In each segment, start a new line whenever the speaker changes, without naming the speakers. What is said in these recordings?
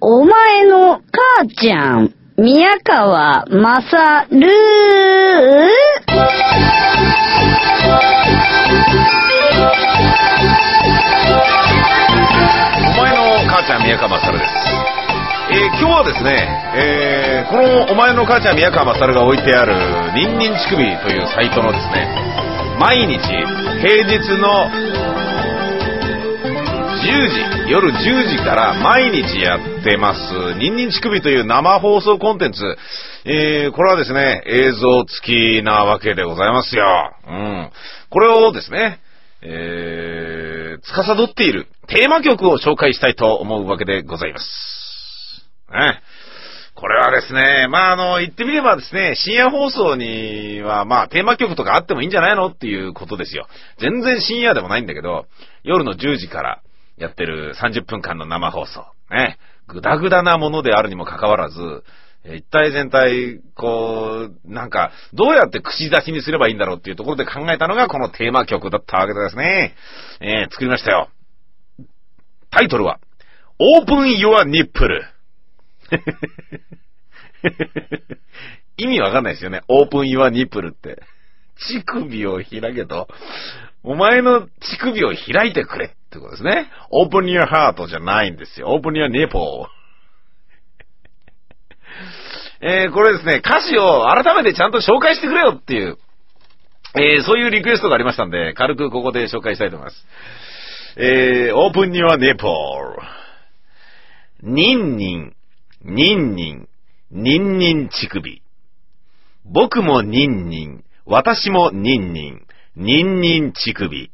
お前の母ちゃん、宮川まさる
お前の母ちゃん宮川勝です。えー今日はですね、えーこのお前の母ちゃん宮川勝が置いてあるニンニン乳首というサイトのですね、毎日平日の10時、夜10時から毎日やってます、ニンニン乳首という生放送コンテンツ。えーこれはですね、映像付きなわけでございますよ。うん。これをですね、えー、司っているテーマ曲を紹介したいと思うわけでございます。ね。これはですね、まあ、あの、言ってみればですね、深夜放送には、まあ、テーマ曲とかあってもいいんじゃないのっていうことですよ。全然深夜でもないんだけど、夜の10時からやってる30分間の生放送。ね。ぐだぐだなものであるにもかかわらず、一体全体、こう、なんか、どうやって口出しにすればいいんだろうっていうところで考えたのがこのテーマ曲だったわけですね。えー作りましたよ。タイトルは、Open Your Nipple。意味わかんないですよね。Open Your Nipple って。乳首を開けと。お前の乳首を開いてくれってことですね。Open Your Heart じゃないんですよ。Open Your Nipple。えー、これですね、歌詞を改めてちゃんと紹介してくれよっていう、えー、そういうリクエストがありましたんで、軽くここで紹介したいと思います。えー、Open Your Nipple。ニンニン、ニンニン、ニンニン乳首。僕もニンニン、私もニンニン、ニンニン乳首。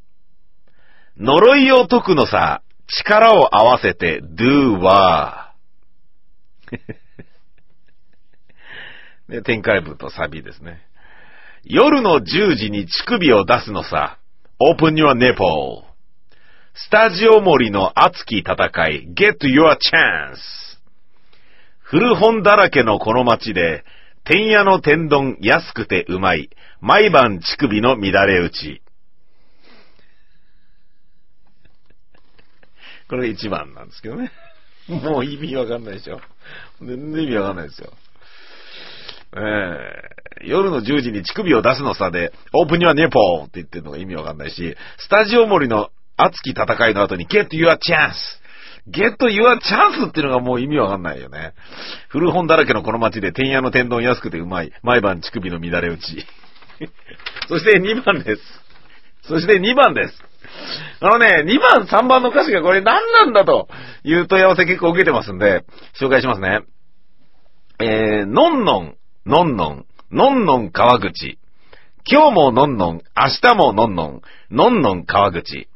呪いを解くのさ、力を合わせて do は。で、展開部とサビですね。夜の10時に乳首を出すのさ。Open your nipple. スタジオ森の熱き戦い。Get your chance. 古本だらけのこの街で、天屋の天丼安くてうまい。毎晩乳首の乱れ打ち。これ一番なんですけどね。もう意味わかんないでしょ。全然意味わかんないですよ。ええ夜の10時に乳首を出すのさで、オープンにはネポーって言ってるのが意味わかんないし、スタジオ森の熱き戦いの後に get your chance。get your chance っていうのがもう意味わかんないよね。古本だらけのこの街で天屋の天丼安くてうまい。毎晩乳首の乱れ打ち。そして2番です。そして2番です。あのね、2番、3番の歌詞がこれ何なんだという問い合わせ結構受けてますんで、紹介しますね。えー、のんのん、のんのん、のんのん川口。今日ものんのん、明日ものんのん、のんのん川口。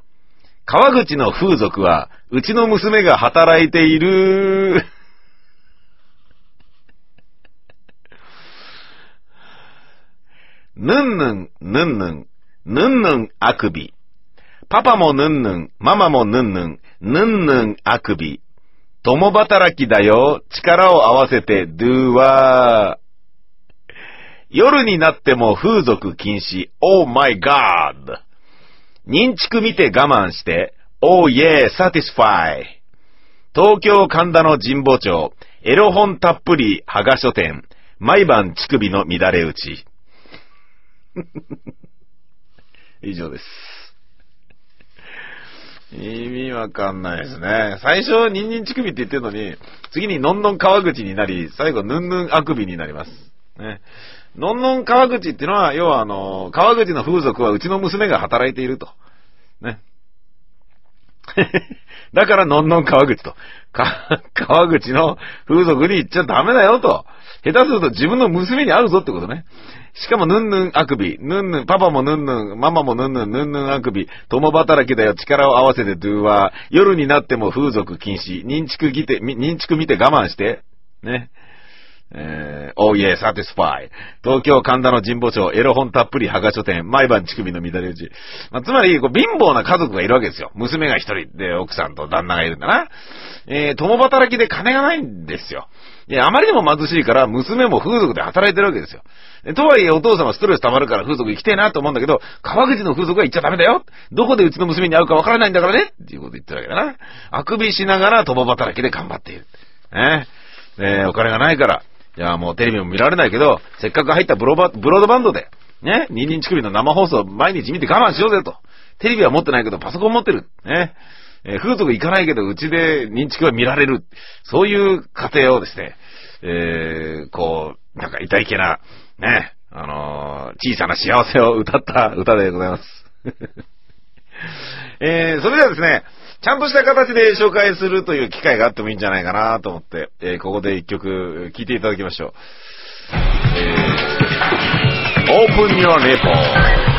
川口の風俗は、うちの娘が働いている。ぬんぬん、ぬんぬん、ぬんぬんあくび。パパもぬんぬん、ママもぬんぬん、ぬんぬんあくび。共働きだよ。力を合わせて、do は。夜になっても風俗禁止。Oh my god! 認知区見て我慢して。Oh yeah, satisfy! 東京神田の神保町。エロ本たっぷり、羽賀書店。毎晩乳首の乱れ打ち。以上です。意味わかんないですね。最初、ニンニン乳首って言ってるのに、次にのんのん川口になり、最後、ぬんぬんあくびになります。ね。のんのん川口っていうのは、要はあの、川口の風俗はうちの娘が働いていると。ね。だから、のんのん川口と。か、川口の風俗に行っちゃダメだよと。下手すると自分の娘に会うぞってことね。しかも、ぬんぬんあくび。ぬんぬん、パパもぬんぬん、ママもぬんぬん、ぬんぬんあくび。共働きだよ、力を合わせてドゥーは。夜になっても風俗禁止。認知区見て、認知区見て我慢して。ね。えー、oh yeah, satisfy. 東京神田の神保町、エロ本たっぷり羽賀書店、毎晩乳首の乱れ打ち。まあ、つまり、こう、貧乏な家族がいるわけですよ。娘が一人で奥さんと旦那がいるんだな。えー、共働きで金がないんですよ。いや、あまりにも貧しいから、娘も風俗で働いてるわけですよ。とはいえ、お父さんはストレス溜まるから風俗行きてえなと思うんだけど、川口の風俗は行っちゃダメだよ。どこでうちの娘に会うかわからないんだからね。っていうこと言ってるわけだな。あくびしながら共働きで頑張っている。ね。えーお金がないから、いや、もうテレビも見られないけど、せっかく入ったブロバブロードバンドで、ね、ニンニン乳首の生放送毎日見て我慢しようぜと。テレビは持ってないけど、パソコン持ってる。ね。えー風俗行かないけど、うちで認知は見られる。そういう家庭をですね、えー、こう、なんか痛いけな、ね、あのー小さな幸せを歌った歌でございます。えー、それではですね、ちゃんとした形で紹介するという機会があってもいいんじゃないかなと思って、えーここで一曲聴いていただきましょう。えー、Open Your Nipple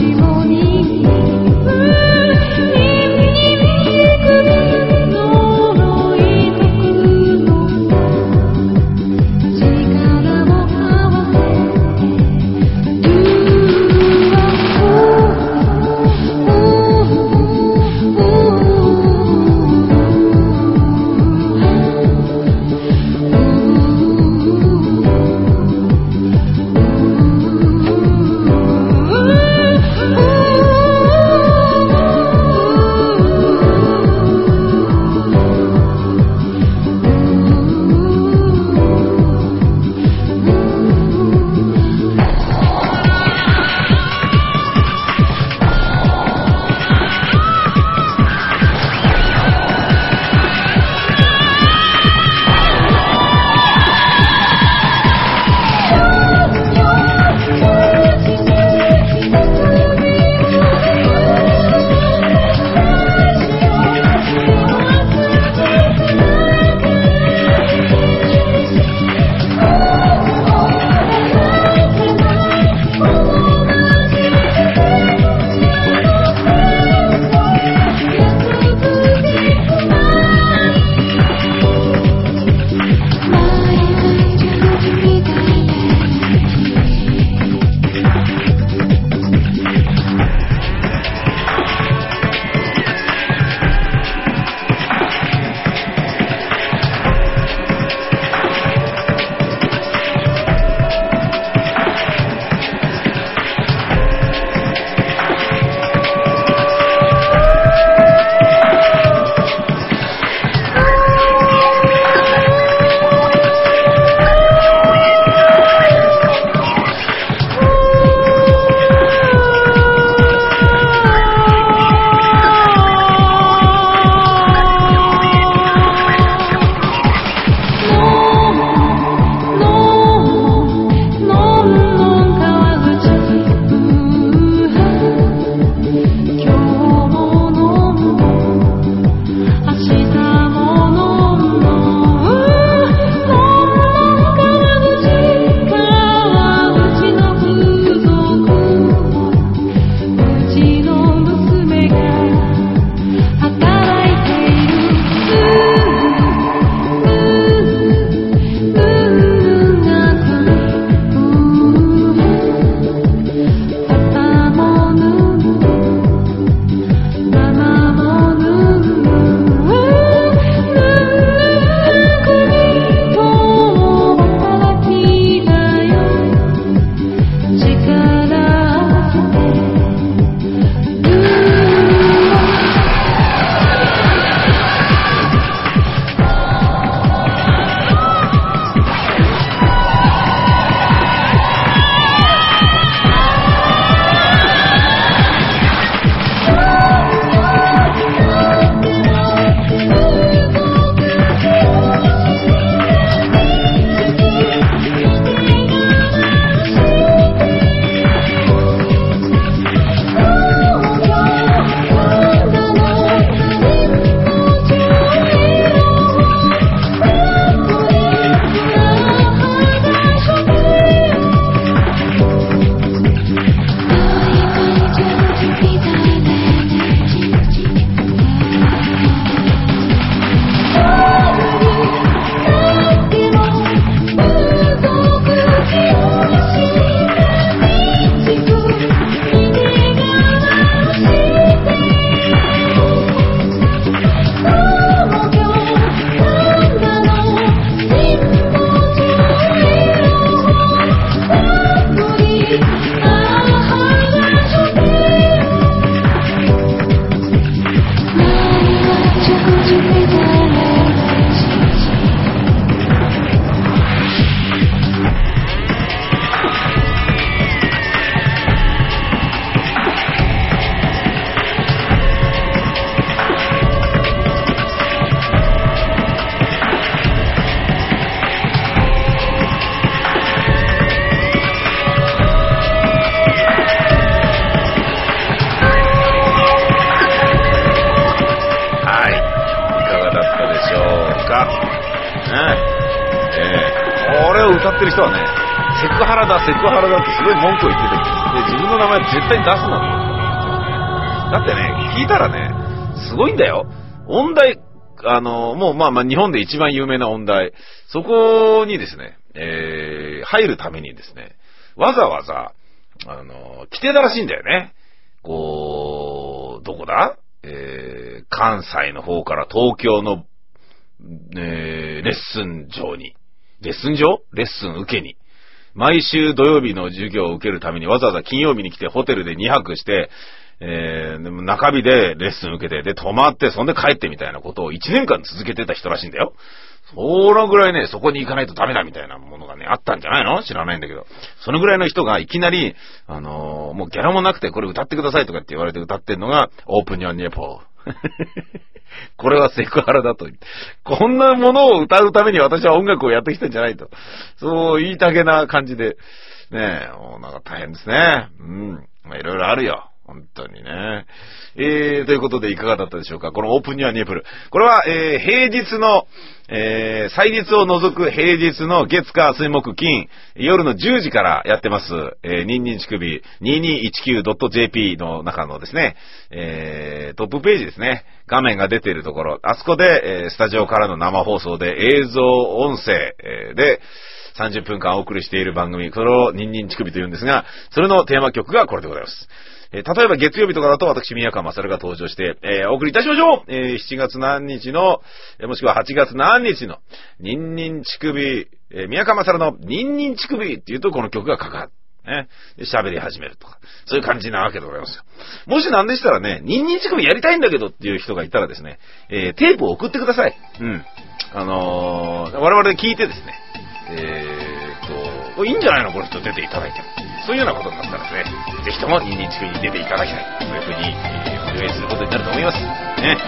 力も
だ、セクハラだってすごい文句を言ってて、で自分の名前絶対に出すな。だってね、聞いたらね、すごいんだよ。音大、あの、もうまあまあ日本で一番有名な音大、そこにですね、えー、入るためにですね、わざわざ、あの、来てたらしいんだよね。こう、どこだ？えー、関西の方から東京の、えー、レッスン場に、レッスン場？レッスン受けに、毎週土曜日の授業を受けるためにわざわざ金曜日に来てホテルで2泊して、えー、でも中日でレッスン受けて、で、泊まって、そんで帰ってみたいなことを1年間続けてた人らしいんだよ。そのぐらいね、そこに行かないとダメだみたいなものがね、あったんじゃないの？知らないんだけど。そのぐらいの人がいきなり、あのー、もうギャラもなくてこれ歌ってくださいとかって言われて歌ってんのが、オープニョンニェポー。これはセクハラだと。こんなものを歌うために私は音楽をやってきたんじゃないと。そう言いたげな感じで。ねえ、もうなんか大変ですね。うん。まあいろいろあるよ。本当にね。えー、ということでいかがだったでしょうか？このオープンにはニエプル。これは、えー、平日の、えー、祭日を除く平日の月火水木金、夜の10時からやってます、えー、ニンニン乳首 2219.jp の中のですね、えー、トップページですね。画面が出ているところ、あそこで、えー、スタジオからの生放送で映像、音声、えー、で、30分間お送りしている番組、これをニンニン乳首と言うんですが、それのテーマ曲がこれでございます。えー、例えば月曜日とかだと私、宮川勝が登場して、えー、お送りいたしましょうえー、7月何日の、えもしくは8月何日の、ニンニン乳首、え宮川勝のニンニン乳首っていうとこの曲がかかる。ね。喋り始めるとか。そういう感じなわけでございますよ。もしなんでしたらね、ニンニン乳首やりたいんだけどっていう人がいたらですね、えー、テープを送ってください。うん。あのー、我々で聞いてですね、えー、っと、いいんじゃないの？この人出ていただいても。そういうようなことになったらですね、ぜひともニンニン地区に出ていただきたい。そういうふうに、えー、お願いすることになると思います。ね。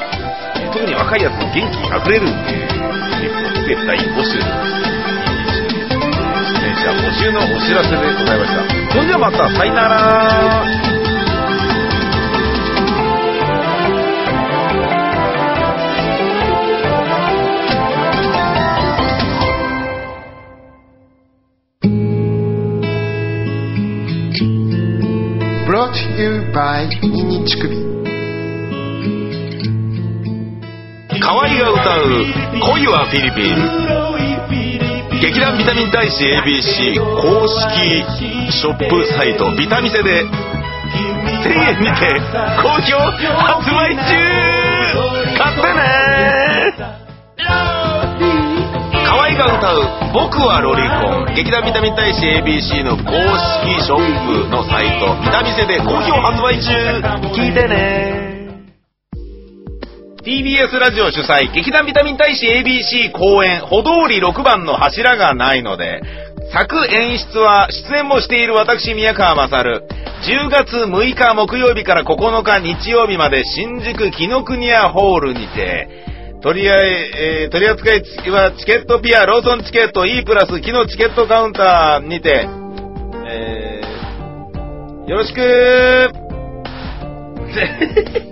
えー、特に若いやつも元気あふれる、えー、リップステ大募集。出演者募集のお知らせでございました。それではまた、さよなら。
ニニン乳首。
河合が歌う「恋はフィリピン」劇団ビタミン大使 ABC 公式ショップサイトビタミセで1000円にて好評発売中。買ってねが歌う「僕はロリコン」劇団ビタミン大使 ABC の公式ショップのサイト。ビタミセで好評発売中。聞いてね。TBS ラジオ主催。劇団ビタミン大使 ABC 公演。歩道り6番の柱がないので。作演出は出演もしている私宮川勝。10月6日木曜日から9日日曜日まで新宿紀ノ国屋ホールにて。取り合い、えー、取り扱いはチケットピア、ローソンチケット E プラス、木のチケットカウンターにて、えー、よろしくー。